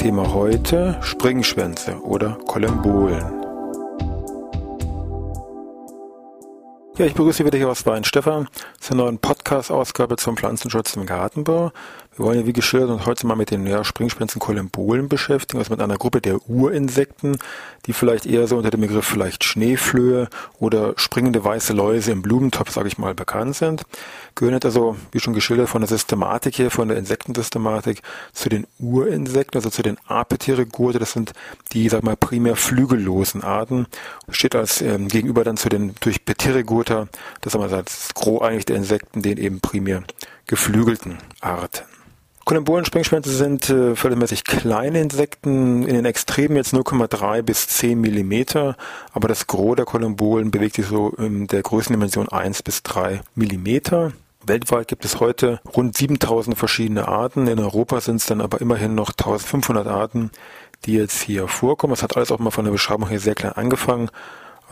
Thema heute Springschwänze oder Kolembolen. Ja, ich begrüße wieder hier aus Weinstefan zur neuen Podcast-Ausgabe zum Pflanzenschutz im Gartenbau. Wir wollen ja wie geschildert uns heute mal mit den ja, Springspitzen Kolembolen beschäftigen, also mit einer Gruppe der Urinsekten, die vielleicht eher so unter dem Begriff vielleicht Schneeflöhe oder springende weiße Läuse im Blumentopf, sage ich mal, bekannt sind. Gehören jetzt also, wie schon geschildert, von der Systematik hier, von der Insektensystematik zu den Urinsekten, also zu den Apetyrigode. Das sind die, sag mal, primär flügellosen Arten. Steht als ähm, gegenüber dann zu den durch Pterygota, das ist das Gros eigentlich der Insekten, den eben primär geflügelten Arten. Kolembolen-Springschwänze sind äh, verhältnismäßig kleine Insekten, in den Extremen jetzt 0,3 bis 10 Millimeter, aber das Gros der Kolembolen bewegt sich so in der Größendimension 1 bis 3 Millimeter. Weltweit gibt es heute rund 7000 verschiedene Arten. In Europa sind es dann aber immerhin noch 1500 Arten, die jetzt hier vorkommen. Das hat alles auch mal von der Beschreibung her sehr klein angefangen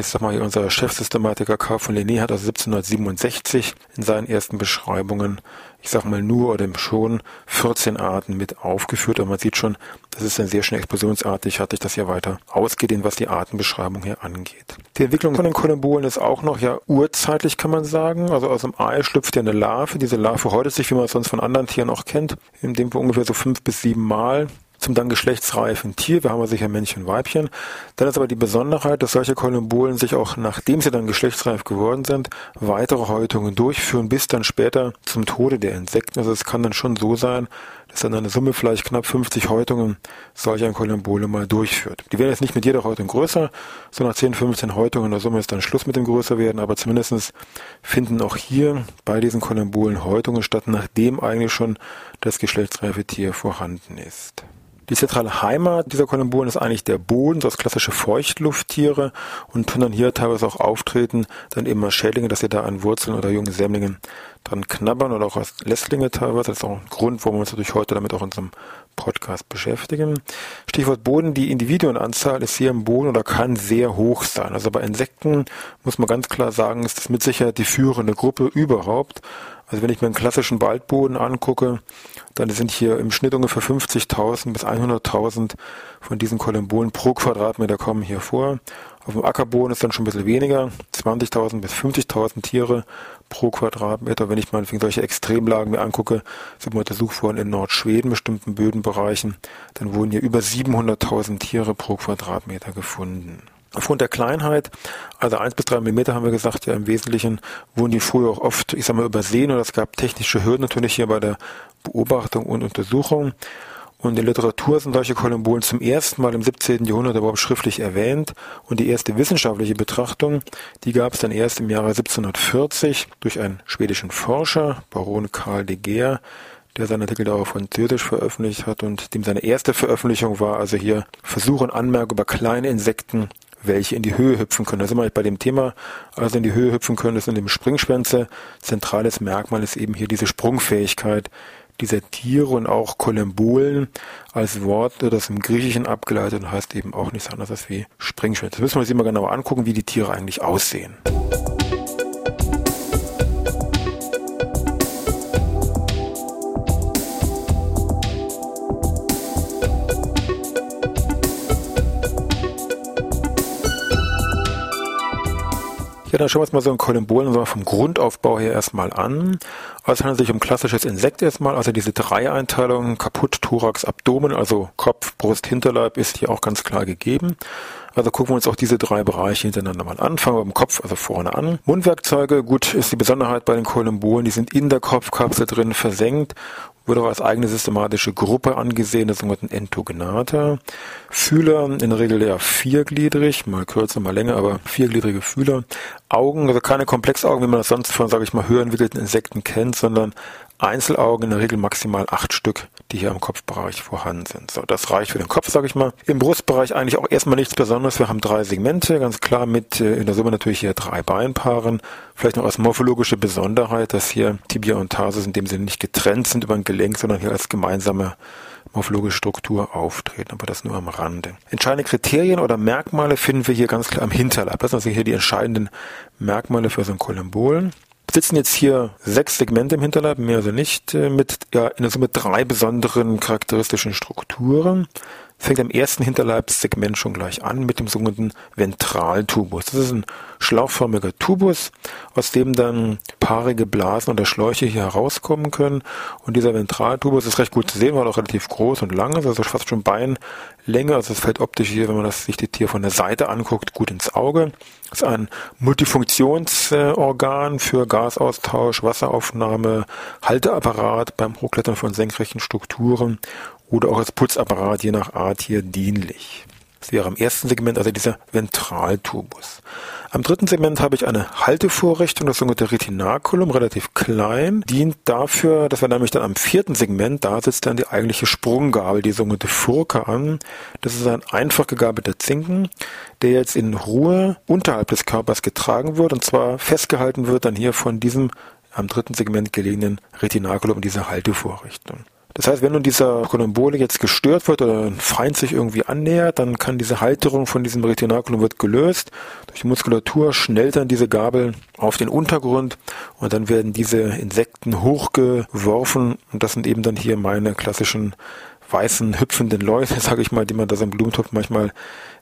ich sag mal, unser Chefsystematiker Karl von Linné hat also 1767 in seinen ersten Beschreibungen, ich sag mal nur oder schon 14 Arten mit aufgeführt. Und man sieht schon, das ist dann sehr schnell explosionsartig, hat sich das ja weiter ausgedehnt, was die Artenbeschreibung hier angeht. Die Entwicklung von den Kolumbolen ist auch noch ja urzeitlich, kann man sagen. Also aus dem Ei schlüpft ja eine Larve. Diese Larve häutet sich, wie man es sonst von anderen Tieren auch kennt, in dem ungefähr so fünf bis sieben Mal zum dann geschlechtsreifen Tier. Wir haben ja sicher Männchen und Weibchen. Dann ist aber die Besonderheit, dass solche Kolumbolen sich auch, nachdem sie dann geschlechtsreif geworden sind, weitere Häutungen durchführen, bis dann später zum Tode der Insekten. Also es kann dann schon so sein, dass dann eine Summe vielleicht knapp 50 Häutungen solch ein Kolumbole mal durchführt. Die werden jetzt nicht mit jeder Häutung größer, so nach 10, 15 Häutungen in der Summe ist dann Schluss mit dem größer werden, aber zumindestens finden auch hier bei diesen Kolumbolen Häutungen statt, nachdem eigentlich schon das geschlechtsreife Tier vorhanden ist. Die zentrale Heimat dieser Kolumbolen ist eigentlich der Boden, das klassische Feuchtlufttiere und können dann hier teilweise auch auftreten, dann eben als Schädlinge, dass sie da an Wurzeln oder jungen Sämlingen dran knabbern oder auch als Lästlinge teilweise. Das ist auch ein Grund, warum wir uns natürlich heute damit auch in unserem Podcast beschäftigen. Stichwort Boden, die Individuenanzahl ist hier im Boden oder kann sehr hoch sein. Also bei Insekten muss man ganz klar sagen, ist das mit Sicherheit die führende Gruppe überhaupt. Also wenn ich mir einen klassischen Waldboden angucke, dann sind hier im Schnitt ungefähr 50.000 bis 100.000 von diesen Kolumbolen pro Quadratmeter kommen hier vor. Auf dem Ackerboden ist dann schon ein bisschen weniger, 20.000 bis 50.000 Tiere pro Quadratmeter. Wenn ich mal solche Extremlagen mir angucke, sind wir untersucht worden in Nordschweden, bestimmten Bödenbereichen, dann wurden hier über 700.000 Tiere pro Quadratmeter gefunden. Aufgrund der Kleinheit, also eins bis drei Millimeter haben wir gesagt, ja im Wesentlichen wurden die früher auch oft, ich sag mal, übersehen oder es gab technische Hürden natürlich hier bei der Beobachtung und Untersuchung. Und in der Literatur sind solche Kolumbolen zum ersten Mal im 17. Jahrhundert überhaupt schriftlich erwähnt. Und die erste wissenschaftliche Betrachtung, die gab es dann erst im Jahre 1740 durch einen schwedischen Forscher, Baron Karl de Geer, der seinen Artikel da auf Französisch veröffentlicht hat und dem seine erste Veröffentlichung war also hier Versuche und Anmerkungen über kleine Insekten welche in die Höhe hüpfen können. Da sind wir bei dem Thema, also in die Höhe hüpfen können, das sind eben Springschwänze. Zentrales Merkmal ist eben hier diese Sprungfähigkeit dieser Tiere und auch Kolembolen als Wort, das im Griechischen abgeleitet und heißt eben auch nichts anderes als wie Springschwänze. Das müssen wir uns immer genauer angucken, wie die Tiere eigentlich aussehen. Ja, dann schauen wir uns mal so ein Kolumbolen vom Grundaufbau her erstmal an. Also es handelt sich um klassisches Insekt erstmal, also diese Dreieinteilung, kaputt, Thorax, Abdomen, also Kopf, Brust, Hinterleib ist hier auch ganz klar gegeben. Also gucken wir uns auch diese drei Bereiche hintereinander mal an. Fangen wir beim Kopf, also vorne an. Mundwerkzeuge, gut, ist die Besonderheit bei den Kolumbolen, die sind in der Kopfkapsel drin versenkt wurde auch als eigene systematische Gruppe angesehen, das sogenannten Entogenata. Fühler, in der Regel eher viergliedrig, mal kürzer, mal länger, aber viergliedrige Fühler. Augen, also keine Komplexaugen, wie man das sonst von, sage ich mal, höher entwickelten Insekten kennt, sondern Einzelaugen, in der Regel maximal acht Stück, die hier im Kopfbereich vorhanden sind. So, das reicht für den Kopf, sage ich mal. Im Brustbereich eigentlich auch erstmal nichts Besonderes. Wir haben drei Segmente, ganz klar mit äh, in der Summe natürlich hier drei Beinpaaren. Vielleicht noch als morphologische Besonderheit, dass hier Tibia und Tarsus in dem Sinne nicht getrennt sind über ein Gelenk, sondern hier als gemeinsame morphologische Struktur auftreten, aber das nur am Rande. Entscheidende Kriterien oder Merkmale finden wir hier ganz klar am Hinterleib. Das sind also hier die entscheidenden Merkmale für so ein Kolembol sitzen jetzt hier sechs Segmente im Hinterleib, mehr also nicht, äh, mit ja, in der Summe drei besonderen charakteristischen Strukturen fängt am ersten Hinterleibssegment schon gleich an mit dem sogenannten Ventraltubus. Das ist ein schlauchförmiger Tubus, aus dem dann paarige Blasen oder Schläuche hier herauskommen können. Und dieser Ventraltubus ist recht gut zu sehen, weil er auch relativ groß und lang ist, also fast schon Beinlänge. Also es fällt optisch hier, wenn man das, sich das Tier von der Seite anguckt, gut ins Auge. Das ist ein Multifunktionsorgan für Gasaustausch, Wasseraufnahme, Halteapparat beim Hochklettern von senkrechten Strukturen oder auch als Putzapparat je nach Art hier dienlich. Das wäre am ersten Segment also dieser Ventraltubus. Am dritten Segment habe ich eine Haltevorrichtung, das sogenannte Retinaculum, relativ klein, dient dafür, dass wir nämlich dann am vierten Segment, da sitzt dann die eigentliche Sprunggabel, die sogenannte Furke an. Das ist ein einfach gegabelter Zinken, der jetzt in Ruhe unterhalb des Körpers getragen wird und zwar festgehalten wird dann hier von diesem am dritten Segment gelegenen Retinaculum, dieser Haltevorrichtung. Das heißt, wenn nun dieser Kolumbole jetzt gestört wird oder ein Feind sich irgendwie annähert, dann kann diese Halterung von diesem Retinaculum wird gelöst. Durch die Muskulatur schnellt dann diese Gabel auf den Untergrund und dann werden diese Insekten hochgeworfen und das sind eben dann hier meine klassischen weißen hüpfenden Leute, sage ich mal, die man da so im Blumentopf manchmal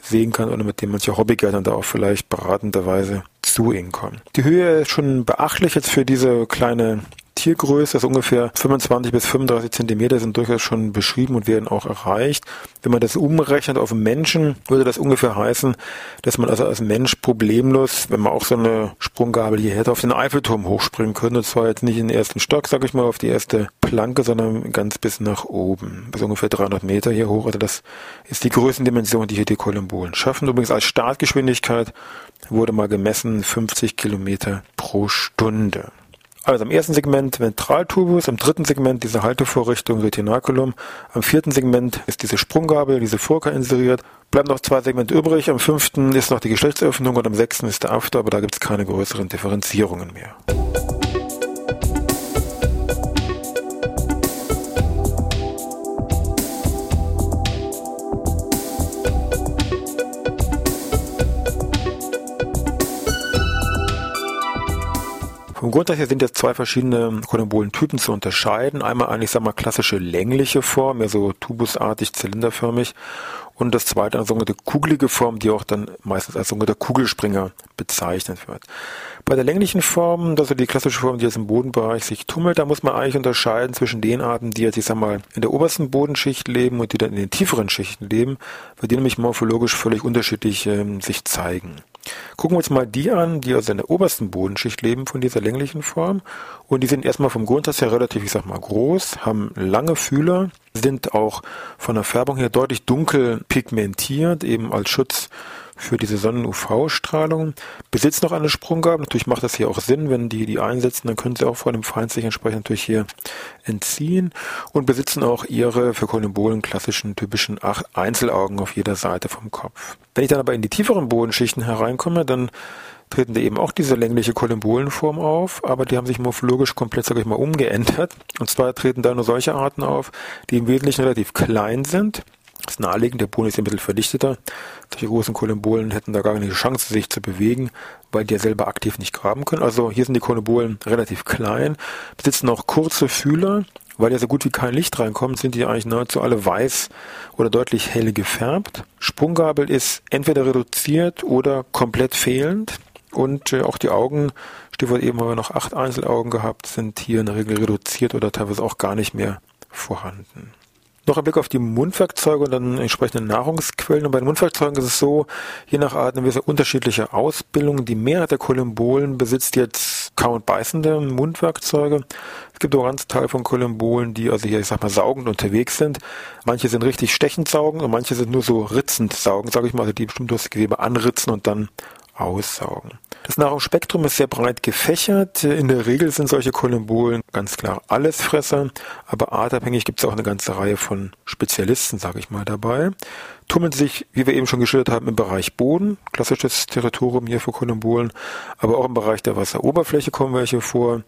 sehen kann oder mit denen manche Hobbygärtner da auch vielleicht beratenderweise zu ihnen kommen. Die Höhe ist schon beachtlich jetzt für diese kleine Tiergröße, also ungefähr 25 bis 35 Zentimeter sind durchaus schon beschrieben und werden auch erreicht. Wenn man das umrechnet auf Menschen, würde das ungefähr heißen, dass man also als Mensch problemlos, wenn man auch so eine Sprunggabel hier hätte, auf den Eiffelturm hochspringen könnte. Und zwar jetzt nicht in den ersten Stock, sage ich mal, auf die erste Planke, sondern ganz bis nach oben. Bis ungefähr 300 Meter hier hoch. Also das ist die Größendimension, die hier die Kolumbolen schaffen. Übrigens als Startgeschwindigkeit wurde mal gemessen 50 Kilometer pro Stunde. Also im ersten Segment Ventraltubus, im dritten Segment diese Haltevorrichtung Retinaculum, am vierten Segment ist diese Sprunggabel, diese Furka inseriert. Bleiben noch zwei Segmente übrig, am fünften ist noch die Geschlechtsöffnung und am sechsten ist der After, aber da gibt es keine größeren Differenzierungen mehr. Vom Grundsatz her sind jetzt zwei verschiedene Kolumbolentypen zu unterscheiden. Einmal eine, ich sag mal, klassische längliche Form, mehr so tubusartig, zylinderförmig. Und das zweite eine sogenannte kugelige Form, die auch dann meistens als sogenannter Kugelspringer bezeichnet wird. Bei der länglichen Form, das ist die klassische Form, die jetzt im Bodenbereich sich tummelt, da muss man eigentlich unterscheiden zwischen den Arten, die jetzt, ich sag mal, in der obersten Bodenschicht leben und die dann in den tieferen Schichten leben, weil die nämlich morphologisch völlig unterschiedlich ähm, sich zeigen. Gucken wir uns mal die an, die also in der obersten Bodenschicht leben von dieser länglichen Form. Und die sind erstmal vom Grundsatz her relativ, ich sag mal, groß, haben lange Fühler, sind auch von der Färbung her deutlich dunkel pigmentiert, eben als Schutz für diese Sonnen-UV-Strahlung, besitzen noch eine Sprunggabe. Natürlich macht das hier auch Sinn, wenn die die einsetzen, dann können sie auch vor dem Feind sich entsprechend natürlich hier entziehen und besitzen auch ihre für Kolumbolen klassischen typischen acht Einzelaugen auf jeder Seite vom Kopf. Wenn ich dann aber in die tieferen Bodenschichten hereinkomme, dann treten da eben auch diese längliche Kolumbolenform auf, aber die haben sich morphologisch komplett, sage ich mal, umgeändert. Und zwar treten da nur solche Arten auf, die im Wesentlichen relativ klein sind ist naheliegend, der Boden ist ein bisschen verdichteter. Solche großen Kolumbolen hätten da gar keine Chance, sich zu bewegen, weil die ja selber aktiv nicht graben können. Also hier sind die Kolumbolen relativ klein, besitzen auch kurze Fühler. Weil ja so gut wie kein Licht reinkommt, sind die eigentlich nahezu alle weiß oder deutlich hell gefärbt. Sprunggabel ist entweder reduziert oder komplett fehlend. Und äh, auch die Augen, Stichwort eben haben wir noch acht Einzelaugen gehabt, sind hier in der Regel reduziert oder teilweise auch gar nicht mehr vorhanden. Noch ein Blick auf die Mundwerkzeuge und dann entsprechende Nahrungsquellen. Und bei den Mundwerkzeugen ist es so, je nach Art eine unterschiedliche Ausbildung. Die Mehrheit der Kolumbolen besitzt jetzt kaum und beißende Mundwerkzeuge. Es gibt auch ganz Teil von Kolumbolen, die also hier, ich sag mal, saugend unterwegs sind. Manche sind richtig stechend saugend und manche sind nur so ritzend saugend, sage ich mal, also die bestimmt das Gewebe anritzen und dann aussaugen. Das Nahrungsspektrum ist sehr breit gefächert. In der Regel sind solche Kolumbolen ganz klar Allesfresser, aber artabhängig gibt es auch eine ganze Reihe von Spezialisten, sage ich mal, dabei. Tummeln sich, wie wir eben schon geschildert haben, im Bereich Boden, klassisches Territorium hier für Kolumbolen, aber auch im Bereich der Wasseroberfläche kommen welche vor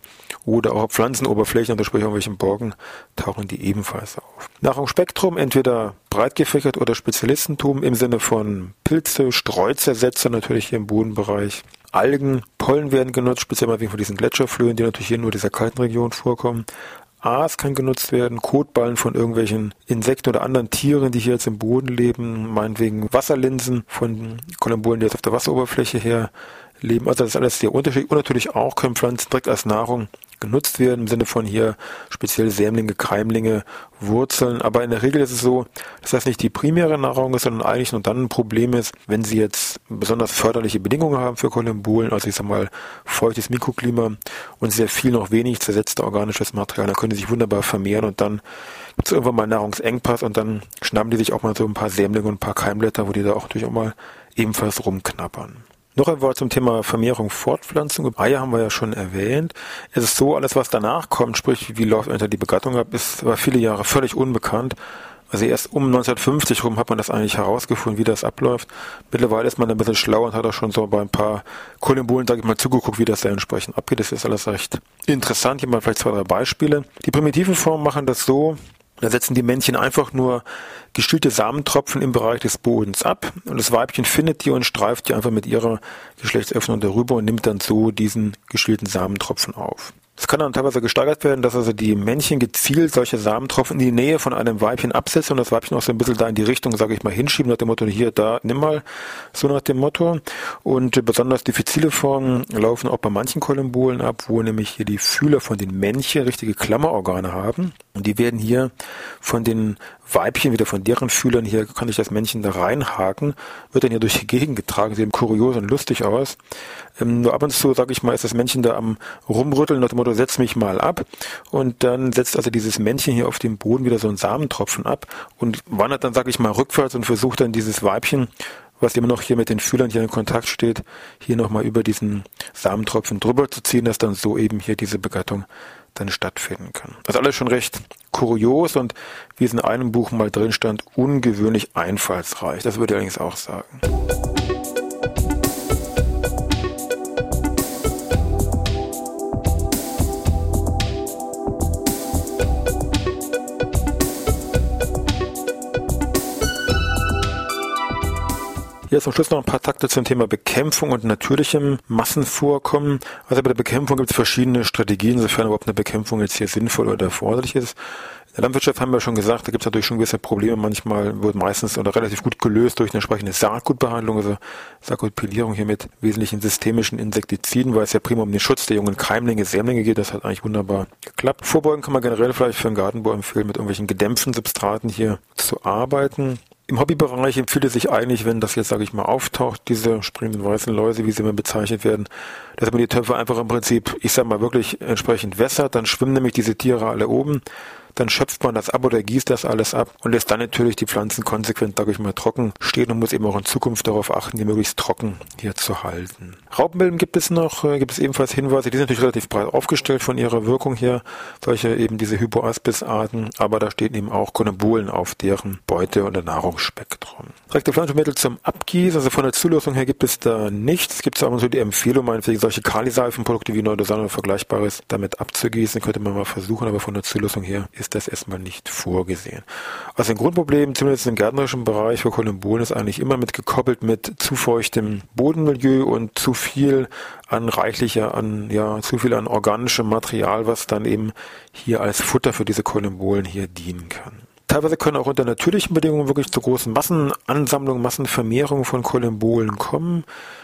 oder auch Pflanzenoberflächen, also sprich irgendwelchen Borgen, tauchen die ebenfalls auf. Nahrungsspektrum entweder breit gefächert oder Spezialistentum im Sinne von Pilze, Streuzersätze natürlich hier im Bodenbereich, Algen, Pollen werden genutzt, speziell mal wegen von diesen Gletscherflöhen, die natürlich hier nur in dieser kalten Region vorkommen. Aas kann genutzt werden, Kotballen von irgendwelchen Insekten oder anderen Tieren, die hier jetzt im Boden leben, meinetwegen Wasserlinsen von Kolumbolen, die jetzt auf der Wasseroberfläche her leben. Also das ist alles sehr unterschiedlich. Und natürlich auch können Pflanzen direkt als Nahrung genutzt werden, im Sinne von hier speziell Sämlinge, Keimlinge, Wurzeln. Aber in der Regel ist es so, dass das nicht die primäre Nahrung ist, sondern eigentlich nur dann ein Problem ist, wenn sie jetzt besonders förderliche Bedingungen haben für Kolumbulen, also ich sag mal feuchtes Mikroklima und sehr viel noch wenig zersetzte organisches Material, dann können sie sich wunderbar vermehren und dann gibt es irgendwann mal Nahrungsengpass und dann schnappen die sich auch mal so ein paar Sämlinge und ein paar Keimblätter, wo die da auch natürlich auch mal ebenfalls rumknappern. Noch ein Wort zum Thema Vermehrung, Fortpflanzung. Eier haben wir ja schon erwähnt. Es ist so, alles was danach kommt, sprich wie läuft unter die Begattung ab, ist war viele Jahre völlig unbekannt. Also erst um 1950 rum hat man das eigentlich herausgefunden, wie das abläuft. Mittlerweile ist man ein bisschen schlauer und hat auch schon so bei ein paar Kolumbulen, sage ich mal, zugeguckt, wie das da entsprechend abgeht. Das ist alles recht interessant. Hier mal vielleicht zwei, drei Beispiele. Die primitiven Formen machen das so, da setzen die Männchen einfach nur gestillte Samentropfen im Bereich des Bodens ab und das Weibchen findet die und streift die einfach mit ihrer Geschlechtsöffnung darüber und nimmt dann so diesen gestillten Samentropfen auf. Es kann dann teilweise gesteigert werden, dass also die Männchen gezielt solche Samentropfen in die Nähe von einem Weibchen absetzen und das Weibchen auch so ein bisschen da in die Richtung, sage ich mal, hinschieben, nach dem Motto, hier, da, nimm mal, so nach dem Motto. Und besonders diffizile Formen laufen auch bei manchen Kolumbolen ab, wo nämlich hier die Fühler von den Männchen richtige Klammerorgane haben. Und die werden hier von den Weibchen, wieder von deren Fühlern, hier kann ich das Männchen da reinhaken, wird dann hier durch die Gegend getragen, sieht kurios und lustig aus. Ähm, nur ab und zu, sage ich mal, ist das Männchen da am rumrütteln, nach dem Motto, setz mich mal ab. Und dann setzt also dieses Männchen hier auf dem Boden wieder so einen Samentropfen ab und wandert dann, sage ich mal, rückwärts und versucht dann dieses Weibchen was immer noch hier mit den Fühlern hier in Kontakt steht, hier nochmal über diesen Samentropfen drüber zu ziehen, dass dann so eben hier diese Begattung dann stattfinden kann. Das ist alles schon recht kurios und wie es in einem Buch mal drin stand, ungewöhnlich einfallsreich. Das würde ich allerdings auch sagen. Hier zum Schluss noch ein paar Takte zum Thema Bekämpfung und natürlichem Massenvorkommen. Also bei der Bekämpfung gibt es verschiedene Strategien, sofern überhaupt eine Bekämpfung jetzt hier sinnvoll oder erforderlich ist. In der Landwirtschaft haben wir schon gesagt, da gibt es natürlich schon gewisse Probleme. Manchmal wird meistens oder relativ gut gelöst durch eine entsprechende Saatgutbehandlung, also Saatgutpilierung hier mit wesentlichen systemischen Insektiziden, weil es ja prima um den Schutz der jungen Keimlinge, Sämlinge geht. Das hat eigentlich wunderbar geklappt. Vorbeugen kann man generell vielleicht für einen Gartenbau empfehlen, mit irgendwelchen gedämpften Substraten hier zu arbeiten. Im Hobbybereich empfiehlt es sich eigentlich, wenn das jetzt, sage ich mal, auftaucht, diese springenden weißen Läuse, wie sie immer bezeichnet werden, dass man die Töpfe einfach im Prinzip, ich sag mal, wirklich entsprechend wässert, dann schwimmen nämlich diese Tiere alle oben dann schöpft man das ab oder gießt das alles ab und lässt dann natürlich die Pflanzen konsequent, ich mal, trocken stehen und muss eben auch in Zukunft darauf achten, die möglichst trocken hier zu halten. Raupenmilben gibt es noch, äh, gibt es ebenfalls Hinweise, die sind natürlich relativ breit aufgestellt von ihrer Wirkung her, solche eben diese Hypoaspis-Arten, aber da stehen eben auch Konebolen auf deren Beute- oder Nahrungsspektrum. Direkte Pflanzenmittel zum Abgießen, also von der Zulassung her gibt es da nichts. Es gibt aber so die Empfehlung, meinetwegen solche Kaliseifenprodukte wie Neudosan oder Vergleichbares damit abzugießen, könnte man mal versuchen, aber von der Zulassung her ist das erstmal nicht vorgesehen. Also ein Grundproblem, zumindest im gärtnerischen Bereich für Kolumbolen, ist eigentlich immer mit gekoppelt mit zu feuchtem Bodenmilieu und zu viel an reichlicher, an, ja, zu viel an organischem Material, was dann eben hier als Futter für diese Kolumbolen hier dienen kann. Teilweise können auch unter natürlichen Bedingungen wirklich zu großen Massenansammlungen, Massenvermehrungen von Kolumbolen kommen.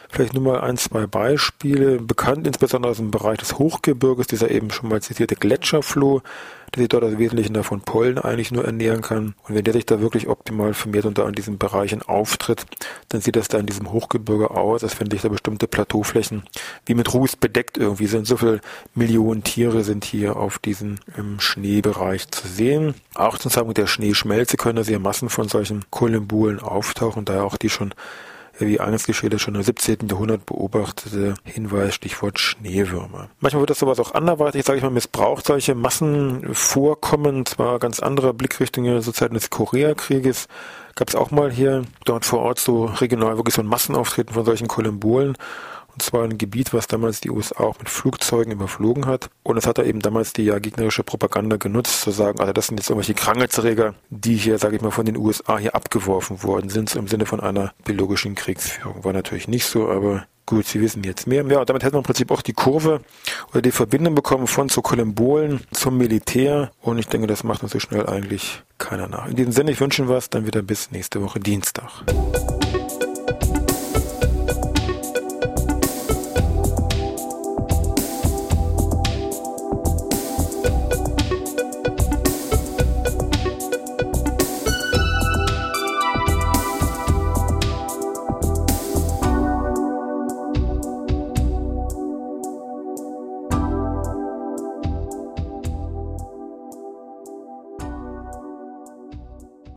Vielleicht nur mal ein, zwei Beispiele. Bekannt insbesondere aus dem Bereich des Hochgebirges, dieser eben schon mal zitierte Gletscherfloh, der sich dort als Wesentlichen davon Pollen eigentlich nur ernähren kann. Und wenn der sich da wirklich optimal vermehrt und da in diesen Bereichen auftritt, dann sieht das da in diesem Hochgebirge aus, als wenn sich da bestimmte Plateauflächen wie mit Ruß bedeckt irgendwie sind. So viele Millionen Tiere sind hier auf diesem Schneebereich zu sehen. Auch zum Zeitpunkt der Schneeschmelze können da sehr Massen von solchen Kolumbulen auftauchen, daher auch die schon wie eingangs geschildert, schon im 17. Jahrhundert beobachtete Hinweis, Stichwort Schneewürmer. Manchmal wird das sowas auch anderweitig, sage ich mal, missbraucht, solche Massenvorkommen, zwar ganz anderer Blickrichtungen zur Zeit des Koreakrieges, gab es auch mal hier dort vor Ort so regional wirklich so ein Massenauftreten von solchen Kolumbolen. Und zwar ein Gebiet, was damals die USA auch mit Flugzeugen überflogen hat. Und es hat da eben damals die ja gegnerische Propaganda genutzt, zu sagen, also das sind jetzt irgendwelche Krankheitserreger, die hier, sage ich mal, von den USA hier abgeworfen worden sind, so im Sinne von einer biologischen Kriegsführung. War natürlich nicht so, aber Gut, Sie wissen jetzt mehr. Ja, damit hätten wir im Prinzip auch die Kurve oder die Verbindung bekommen von zu Kolumbolen zum Militär. Und ich denke, das macht uns so schnell eigentlich keiner nach. In diesem Sinne, ich wünsche Ihnen was, dann wieder bis nächste Woche Dienstag.